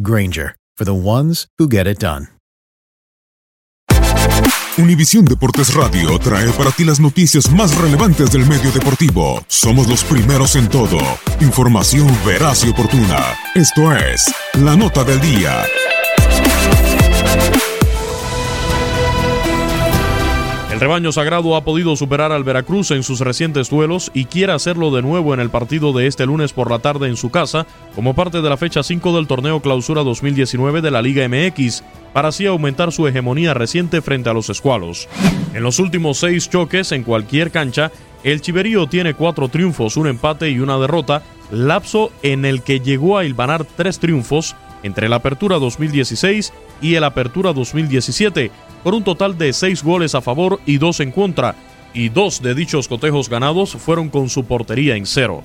Granger, for the ones who get it done. Univisión Deportes Radio trae para ti las noticias más relevantes del medio deportivo. Somos los primeros en todo. Información veraz y oportuna. Esto es La Nota del Día. El rebaño sagrado ha podido superar al Veracruz en sus recientes duelos y quiere hacerlo de nuevo en el partido de este lunes por la tarde en su casa, como parte de la fecha 5 del torneo Clausura 2019 de la Liga MX, para así aumentar su hegemonía reciente frente a los escualos. En los últimos seis choques en cualquier cancha, el Chiverío tiene cuatro triunfos, un empate y una derrota, lapso en el que llegó a hilvanar tres triunfos entre la Apertura 2016 y el Apertura 2017, por un total de seis goles a favor y dos en contra, y dos de dichos cotejos ganados fueron con su portería en cero.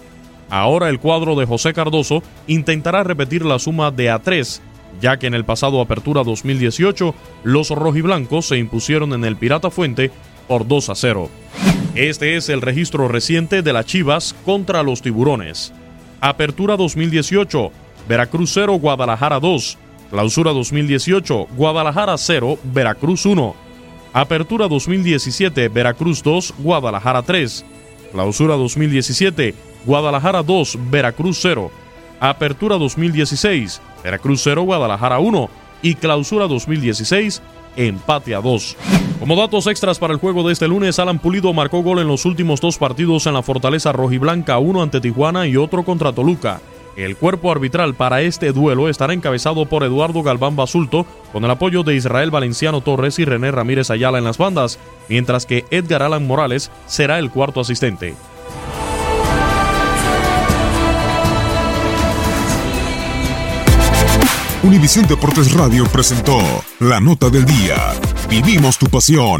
Ahora el cuadro de José Cardoso intentará repetir la suma de a tres, ya que en el pasado Apertura 2018 los rojiblancos se impusieron en el Pirata Fuente por 2 a 0. Este es el registro reciente de las Chivas contra los Tiburones. Apertura 2018, Veracruz 0, Guadalajara 2. Clausura 2018, Guadalajara 0, Veracruz 1. Apertura 2017, Veracruz 2, Guadalajara 3. Clausura 2017, Guadalajara 2, Veracruz 0. Apertura 2016, Veracruz 0, Guadalajara 1. Y Clausura 2016, empate a 2. Como datos extras para el juego de este lunes, Alan Pulido marcó gol en los últimos dos partidos en la Fortaleza Rojiblanca, uno ante Tijuana y otro contra Toluca. El cuerpo arbitral para este duelo estará encabezado por Eduardo Galván Basulto, con el apoyo de Israel Valenciano Torres y René Ramírez Ayala en las bandas, mientras que Edgar Alan Morales será el cuarto asistente. Univisión Deportes Radio presentó La Nota del Día. Vivimos tu pasión.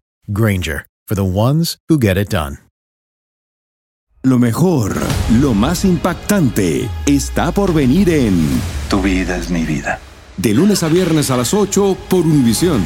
Granger, for the ones who get it done. Lo mejor, lo más impactante, está por venir en Tu vida es mi vida. De lunes a viernes a las 8 por Univisión.